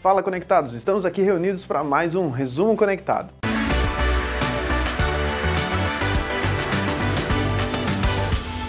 Fala conectados, estamos aqui reunidos para mais um resumo conectado.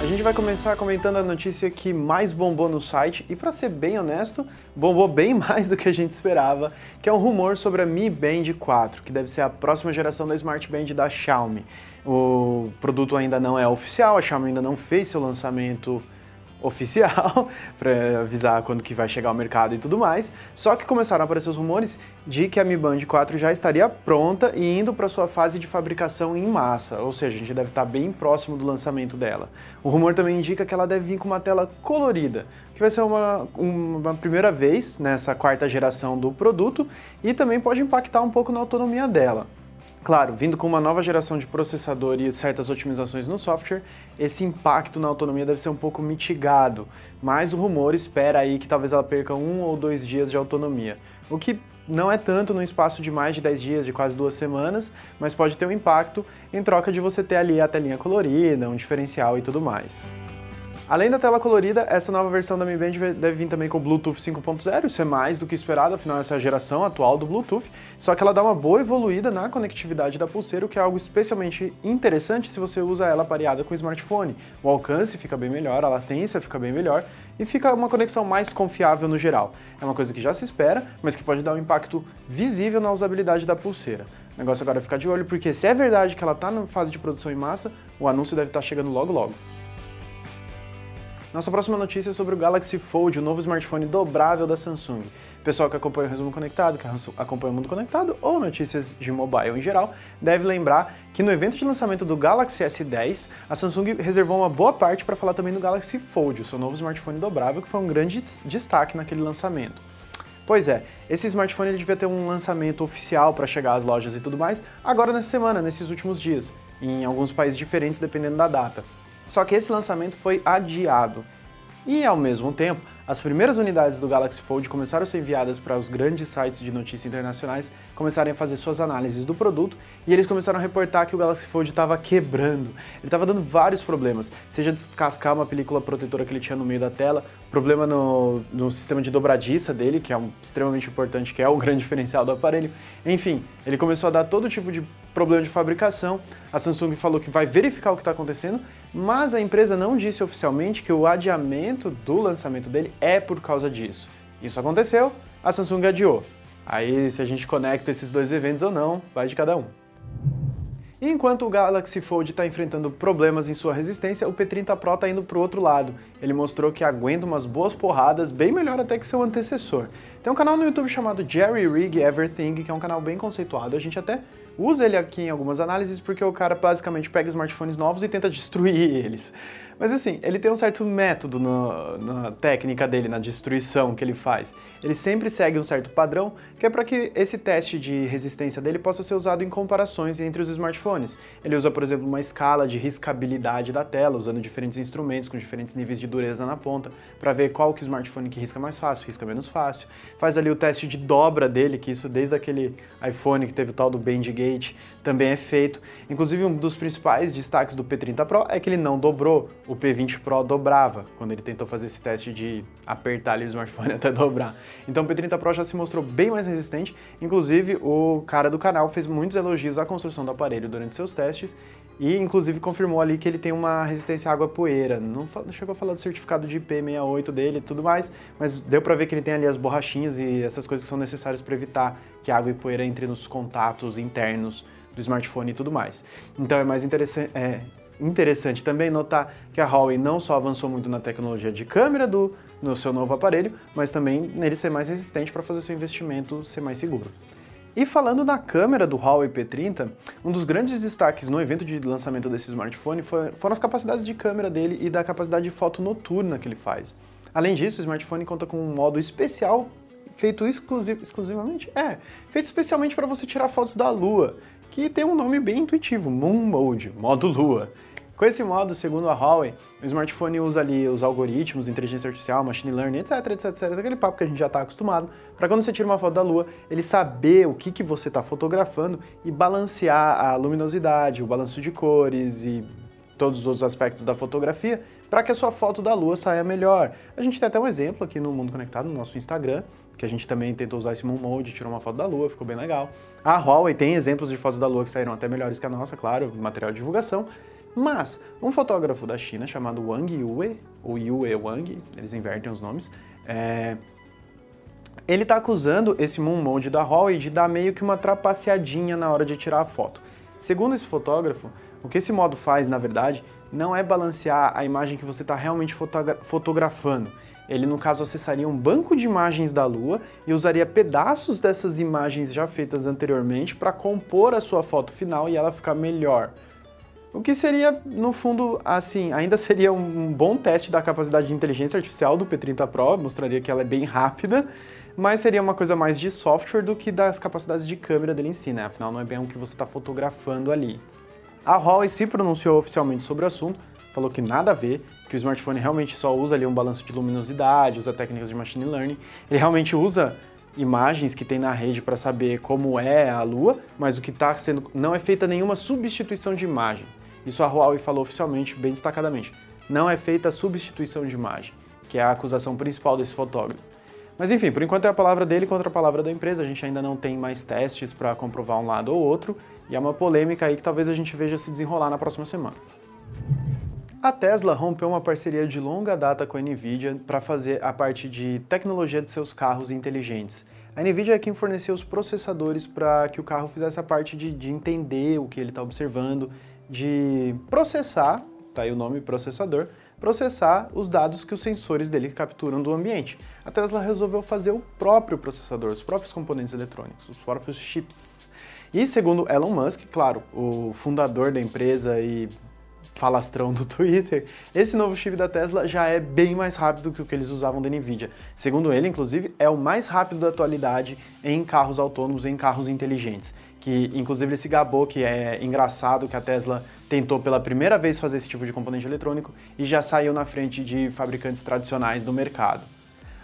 A gente vai começar comentando a notícia que mais bombou no site e para ser bem honesto, bombou bem mais do que a gente esperava, que é um rumor sobre a Mi Band 4, que deve ser a próxima geração da Smart Band da Xiaomi. O produto ainda não é oficial, a Xiaomi ainda não fez seu lançamento oficial para avisar quando que vai chegar ao mercado e tudo mais. Só que começaram a aparecer os rumores de que a Mi Band 4 já estaria pronta e indo para sua fase de fabricação em massa, ou seja, a gente deve estar bem próximo do lançamento dela. O rumor também indica que ela deve vir com uma tela colorida, que vai ser uma, uma primeira vez nessa quarta geração do produto e também pode impactar um pouco na autonomia dela. Claro, vindo com uma nova geração de processador e certas otimizações no software, esse impacto na autonomia deve ser um pouco mitigado, mas o rumor espera aí que talvez ela perca um ou dois dias de autonomia, o que não é tanto no espaço de mais de 10 dias, de quase duas semanas, mas pode ter um impacto em troca de você ter ali a telinha colorida, um diferencial e tudo mais. Além da tela colorida, essa nova versão da Mi Band deve vir também com Bluetooth 5.0, isso é mais do que esperado, afinal essa é a geração atual do Bluetooth, só que ela dá uma boa evoluída na conectividade da pulseira, o que é algo especialmente interessante se você usa ela pareada com o smartphone. O alcance fica bem melhor, a latência fica bem melhor e fica uma conexão mais confiável no geral. É uma coisa que já se espera, mas que pode dar um impacto visível na usabilidade da pulseira. O negócio agora é ficar de olho, porque se é verdade que ela está na fase de produção em massa, o anúncio deve estar tá chegando logo logo. Nossa próxima notícia é sobre o Galaxy Fold, o novo smartphone dobrável da Samsung. Pessoal que acompanha o Resumo Conectado, que acompanha o Mundo Conectado ou notícias de mobile em geral, deve lembrar que no evento de lançamento do Galaxy S10, a Samsung reservou uma boa parte para falar também do Galaxy Fold, o seu novo smartphone dobrável, que foi um grande destaque naquele lançamento. Pois é, esse smartphone ele devia ter um lançamento oficial para chegar às lojas e tudo mais, agora nessa semana, nesses últimos dias, em alguns países diferentes dependendo da data. Só que esse lançamento foi adiado. E ao mesmo tempo, as primeiras unidades do Galaxy Fold começaram a ser enviadas para os grandes sites de notícias internacionais começarem a fazer suas análises do produto e eles começaram a reportar que o Galaxy Fold estava quebrando. Ele estava dando vários problemas, seja descascar uma película protetora que ele tinha no meio da tela, problema no, no sistema de dobradiça dele, que é um, extremamente importante, que é o grande diferencial do aparelho. Enfim, ele começou a dar todo tipo de problema de fabricação. A Samsung falou que vai verificar o que está acontecendo, mas a empresa não disse oficialmente que o adiamento do lançamento dele é por causa disso. Isso aconteceu, a Samsung adiou. Aí, se a gente conecta esses dois eventos ou não, vai de cada um. Enquanto o Galaxy Fold está enfrentando problemas em sua resistência, o P30 Pro está indo para o outro lado. Ele mostrou que aguenta umas boas porradas, bem melhor até que seu antecessor. Tem um canal no YouTube chamado Jerry Rig Everything, que é um canal bem conceituado. A gente até usa ele aqui em algumas análises porque o cara basicamente pega smartphones novos e tenta destruir eles. Mas assim, ele tem um certo método no, na técnica dele, na destruição que ele faz. Ele sempre segue um certo padrão, que é para que esse teste de resistência dele possa ser usado em comparações entre os smartphones. Ele usa, por exemplo, uma escala de riscabilidade da tela, usando diferentes instrumentos com diferentes níveis de dureza na ponta, para ver qual que smartphone que risca mais fácil, risca menos fácil. Faz ali o teste de dobra dele, que isso desde aquele iPhone que teve o tal do Também é feito. Inclusive, um dos principais destaques do P30 Pro é que ele não dobrou o P20 Pro dobrava quando ele tentou fazer esse teste de apertar ali o smartphone até dobrar. Então o P30 Pro já se mostrou bem mais resistente, inclusive o cara do canal fez muitos elogios à construção do aparelho durante seus testes e inclusive confirmou ali que ele tem uma resistência à água poeira. Não, chegou a falar do certificado de IP68 dele e tudo mais, mas deu para ver que ele tem ali as borrachinhas e essas coisas que são necessárias para evitar que água e poeira entrem nos contatos internos do smartphone e tudo mais. Então é mais interessante, é, interessante também notar que a Huawei não só avançou muito na tecnologia de câmera do, no seu novo aparelho, mas também nele ser mais resistente para fazer seu investimento ser mais seguro. E falando na câmera do Huawei P30, um dos grandes destaques no evento de lançamento desse smartphone foram as capacidades de câmera dele e da capacidade de foto noturna que ele faz. Além disso, o smartphone conta com um modo especial feito exclusiv exclusivamente, é, feito especialmente para você tirar fotos da lua, que tem um nome bem intuitivo, Moon Mode, modo lua. Com esse modo, segundo a Huawei, o smartphone usa ali os algoritmos, inteligência artificial, machine learning, etc, etc, etc, aquele papo que a gente já está acostumado, para quando você tira uma foto da Lua, ele saber o que, que você está fotografando e balancear a luminosidade, o balanço de cores e todos os outros aspectos da fotografia para que a sua foto da Lua saia melhor. A gente tem até um exemplo aqui no Mundo Conectado, no nosso Instagram, que a gente também tentou usar esse Moon Mode, tirou uma foto da Lua, ficou bem legal. A Huawei tem exemplos de fotos da Lua que saíram até melhores que a nossa, claro, material de divulgação. Mas um fotógrafo da China chamado Wang Yue, ou Yue Wang, eles invertem os nomes, é... ele está acusando esse Moon Mode da Huawei de dar meio que uma trapaceadinha na hora de tirar a foto. Segundo esse fotógrafo, o que esse modo faz, na verdade, não é balancear a imagem que você está realmente fotogra fotografando. Ele, no caso, acessaria um banco de imagens da Lua e usaria pedaços dessas imagens já feitas anteriormente para compor a sua foto final e ela ficar melhor. O que seria, no fundo, assim, ainda seria um bom teste da capacidade de inteligência artificial do P30 Pro, mostraria que ela é bem rápida, mas seria uma coisa mais de software do que das capacidades de câmera dele em si, né? Afinal, não é bem o que você está fotografando ali. A Huawei se pronunciou oficialmente sobre o assunto, falou que nada a ver, que o smartphone realmente só usa ali um balanço de luminosidade, usa técnicas de machine learning. Ele realmente usa imagens que tem na rede para saber como é a Lua, mas o que está sendo não é feita nenhuma substituição de imagem. Isso a Huawei falou oficialmente, bem destacadamente. Não é feita substituição de imagem, que é a acusação principal desse fotógrafo. Mas enfim, por enquanto é a palavra dele contra a palavra da empresa, a gente ainda não tem mais testes para comprovar um lado ou outro, e é uma polêmica aí que talvez a gente veja se desenrolar na próxima semana. A Tesla rompeu uma parceria de longa data com a Nvidia para fazer a parte de tecnologia de seus carros inteligentes. A Nvidia é quem forneceu os processadores para que o carro fizesse a parte de, de entender o que ele está observando, de processar, tá aí o nome processador, processar os dados que os sensores dele capturam do ambiente. A Tesla resolveu fazer o próprio processador, os próprios componentes eletrônicos, os próprios chips. E segundo Elon Musk, claro, o fundador da empresa e falastrão do Twitter, esse novo chip da Tesla já é bem mais rápido que o que eles usavam da Nvidia. Segundo ele, inclusive, é o mais rápido da atualidade em carros autônomos, em carros inteligentes. Que inclusive ele se gabou que é engraçado que a Tesla tentou pela primeira vez fazer esse tipo de componente eletrônico e já saiu na frente de fabricantes tradicionais do mercado.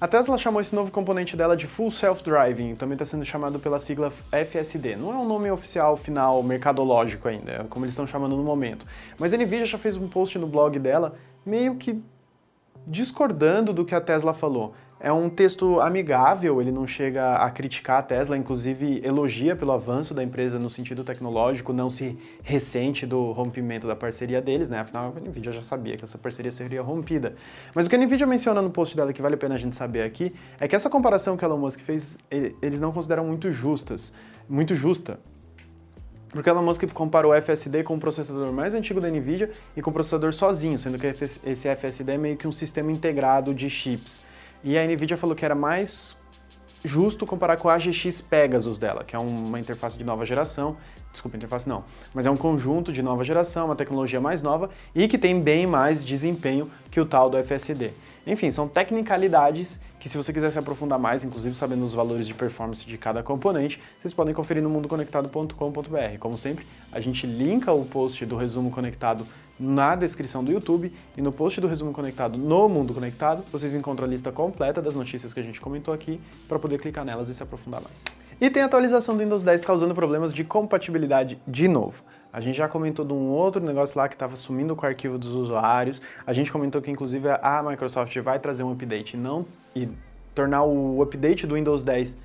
A Tesla chamou esse novo componente dela de Full Self-Driving, também está sendo chamado pela sigla FSD. Não é um nome oficial final mercadológico ainda, é como eles estão chamando no momento. Mas a Nvidia já fez um post no blog dela meio que discordando do que a Tesla falou. É um texto amigável, ele não chega a criticar a Tesla, inclusive elogia pelo avanço da empresa no sentido tecnológico, não se ressente do rompimento da parceria deles, né? Afinal, a Nvidia já sabia que essa parceria seria rompida. Mas o que a Nvidia menciona no post dela que vale a pena a gente saber aqui é que essa comparação que Elon Musk fez, eles não consideram muito justas, muito justa. Porque Elon Musk comparou o FSD com o processador mais antigo da Nvidia e com o processador sozinho, sendo que esse FSD é meio que um sistema integrado de chips. E a NVIDIA falou que era mais justo comparar com a AGX Pegasus dela, que é uma interface de nova geração. Desculpa, interface não, mas é um conjunto de nova geração, uma tecnologia mais nova e que tem bem mais desempenho que o tal do FSD. Enfim, são tecnicalidades que se você quiser se aprofundar mais, inclusive sabendo os valores de performance de cada componente, vocês podem conferir no mundoconectado.com.br. Como sempre, a gente linka o post do resumo conectado na descrição do YouTube e no post do Resumo Conectado no Mundo Conectado, vocês encontram a lista completa das notícias que a gente comentou aqui para poder clicar nelas e se aprofundar mais. E tem atualização do Windows 10 causando problemas de compatibilidade de novo. A gente já comentou de um outro negócio lá que estava sumindo com o arquivo dos usuários. A gente comentou que inclusive a Microsoft vai trazer um update não e tornar o update do Windows 10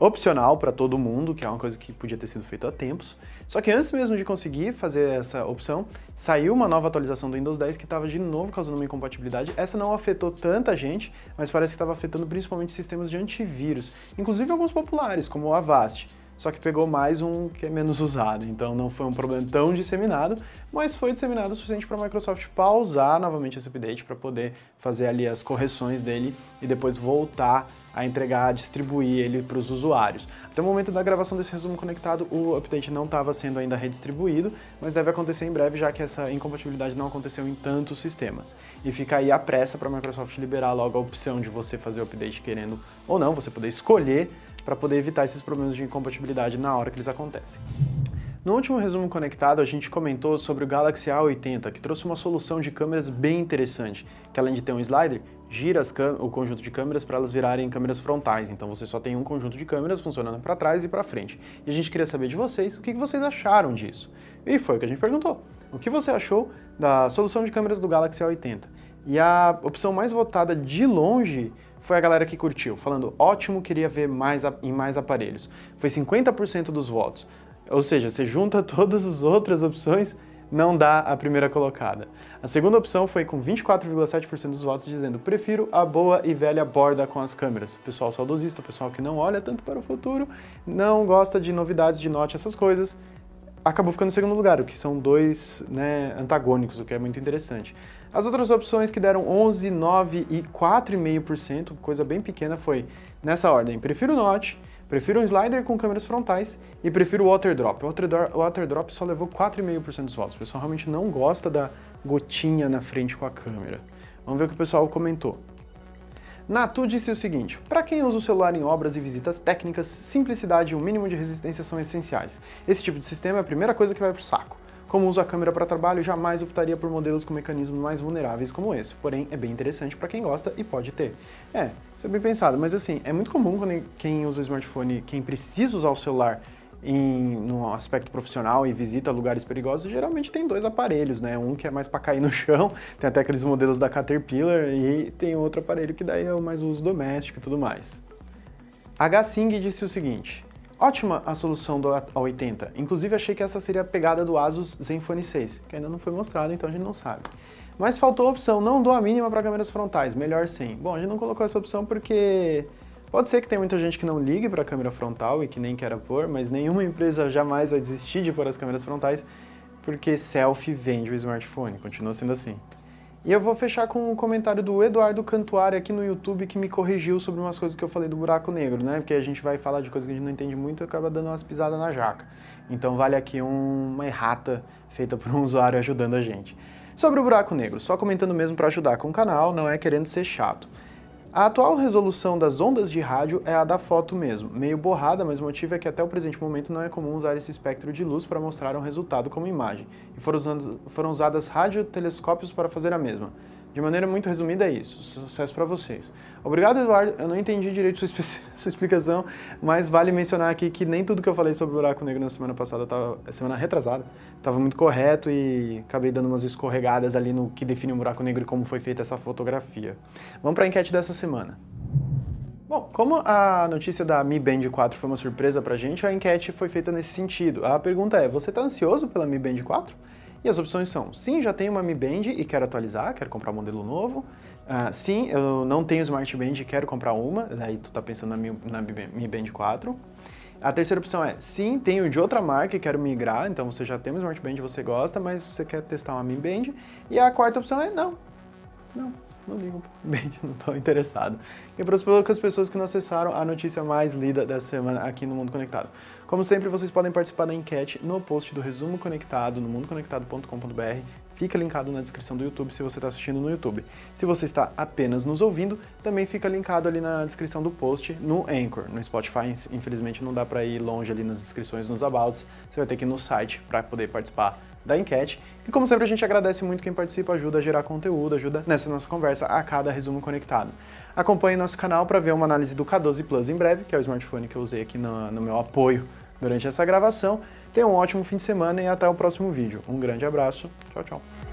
opcional para todo mundo, que é uma coisa que podia ter sido feita há tempos. Só que antes mesmo de conseguir fazer essa opção, saiu uma nova atualização do Windows 10 que estava de novo causando uma incompatibilidade. Essa não afetou tanta gente, mas parece que estava afetando principalmente sistemas de antivírus, inclusive alguns populares, como o Avast só que pegou mais um que é menos usado, então não foi um problema tão disseminado, mas foi disseminado o suficiente para a Microsoft pausar novamente esse update para poder fazer ali as correções dele e depois voltar a entregar, a distribuir ele para os usuários. Até o momento da gravação desse resumo conectado, o update não estava sendo ainda redistribuído, mas deve acontecer em breve, já que essa incompatibilidade não aconteceu em tantos sistemas. E fica aí a pressa para a Microsoft liberar logo a opção de você fazer o update querendo ou não, você poder escolher para poder evitar esses problemas de incompatibilidade na hora que eles acontecem. No último resumo conectado, a gente comentou sobre o Galaxy A80, que trouxe uma solução de câmeras bem interessante, que além de ter um slider, gira o conjunto de câmeras para elas virarem câmeras frontais. Então você só tem um conjunto de câmeras funcionando para trás e para frente. E a gente queria saber de vocês o que vocês acharam disso. E foi o que a gente perguntou. O que você achou da solução de câmeras do Galaxy A80? E a opção mais votada de longe foi a galera que curtiu, falando ótimo, queria ver mais em mais aparelhos. Foi 50% dos votos. Ou seja, você junta todas as outras opções, não dá a primeira colocada. A segunda opção foi com 24,7% dos votos dizendo prefiro a boa e velha borda com as câmeras. Pessoal saudosista, pessoal que não olha tanto para o futuro, não gosta de novidades de note, essas coisas, acabou ficando em segundo lugar, o que são dois né, antagônicos, o que é muito interessante. As outras opções que deram 11, 9 e 4,5%, coisa bem pequena, foi nessa ordem. Prefiro o Note, prefiro um slider com câmeras frontais e prefiro o Water Drop. O Water Drop só levou 4,5% dos votos. O pessoal realmente não gosta da gotinha na frente com a câmera. Vamos ver o que o pessoal comentou. Natu disse o seguinte: para quem usa o celular em obras e visitas técnicas, simplicidade e um mínimo de resistência são essenciais. Esse tipo de sistema é a primeira coisa que vai pro saco. Como uso a câmera para trabalho, jamais optaria por modelos com mecanismos mais vulneráveis como esse, porém é bem interessante para quem gosta e pode ter. É, isso é bem pensado, mas assim, é muito comum quando quem usa o smartphone, quem precisa usar o celular em, no aspecto profissional e visita lugares perigosos, geralmente tem dois aparelhos, né? Um que é mais para cair no chão, tem até aqueles modelos da Caterpillar, e tem outro aparelho que daí é o mais uso doméstico e tudo mais. H. Singh disse o seguinte: Ótima a solução do A80. Inclusive achei que essa seria a pegada do Asus Zenfone 6, que ainda não foi mostrado, então a gente não sabe. Mas faltou a opção, não dou a mínima para câmeras frontais, melhor sem. Bom, a gente não colocou essa opção porque pode ser que tenha muita gente que não ligue para a câmera frontal e que nem queira pôr, mas nenhuma empresa jamais vai desistir de pôr as câmeras frontais porque selfie vende o smartphone, continua sendo assim. E eu vou fechar com um comentário do Eduardo Cantuário aqui no YouTube que me corrigiu sobre umas coisas que eu falei do buraco negro, né? Porque a gente vai falar de coisas que a gente não entende muito e acaba dando umas pisadas na jaca. Então vale aqui um, uma errata feita por um usuário ajudando a gente. Sobre o buraco negro, só comentando mesmo para ajudar com o canal, não é querendo ser chato. A atual resolução das ondas de rádio é a da foto mesmo, meio borrada, mas o motivo é que até o presente momento não é comum usar esse espectro de luz para mostrar um resultado como imagem, e foram, usando, foram usadas radiotelescópios para fazer a mesma. De maneira muito resumida é isso. Sucesso para vocês. Obrigado, Eduardo. Eu não entendi direito sua, sua, explicação, mas vale mencionar aqui que nem tudo que eu falei sobre o buraco negro na semana passada, tava, semana retrasada, estava muito correto e acabei dando umas escorregadas ali no que define um buraco negro e como foi feita essa fotografia. Vamos para a enquete dessa semana. Bom, como a notícia da Mi Band 4 foi uma surpresa pra gente, a enquete foi feita nesse sentido. A pergunta é: você está ansioso pela Mi Band 4? E as opções são: sim, já tenho uma Mi Band e quero atualizar, quero comprar um modelo novo. Uh, sim, eu não tenho Smart Band e quero comprar uma. Daí tu tá pensando na Mi, na Mi Band 4. A terceira opção é: sim, tenho de outra marca e quero migrar. Então você já tem uma Smart Band você gosta, mas você quer testar uma Mi Band. E a quarta opção é: não, não, não ligo bem, não estou interessado. E para as poucas pessoas que não acessaram a notícia mais lida dessa semana aqui no Mundo Conectado. Como sempre, vocês podem participar da enquete no post do Resumo Conectado, no mundoconectado.com.br. Fica linkado na descrição do YouTube se você está assistindo no YouTube. Se você está apenas nos ouvindo, também fica linkado ali na descrição do post no Anchor. No Spotify, infelizmente, não dá para ir longe ali nas descrições, nos abouts. Você vai ter que ir no site para poder participar da enquete. E como sempre, a gente agradece muito quem participa, ajuda a gerar conteúdo, ajuda nessa nossa conversa a cada resumo conectado. Acompanhe nosso canal para ver uma análise do K12 Plus em breve, que é o smartphone que eu usei aqui no, no meu apoio durante essa gravação. Tenha um ótimo fim de semana e até o próximo vídeo. Um grande abraço. Tchau, tchau.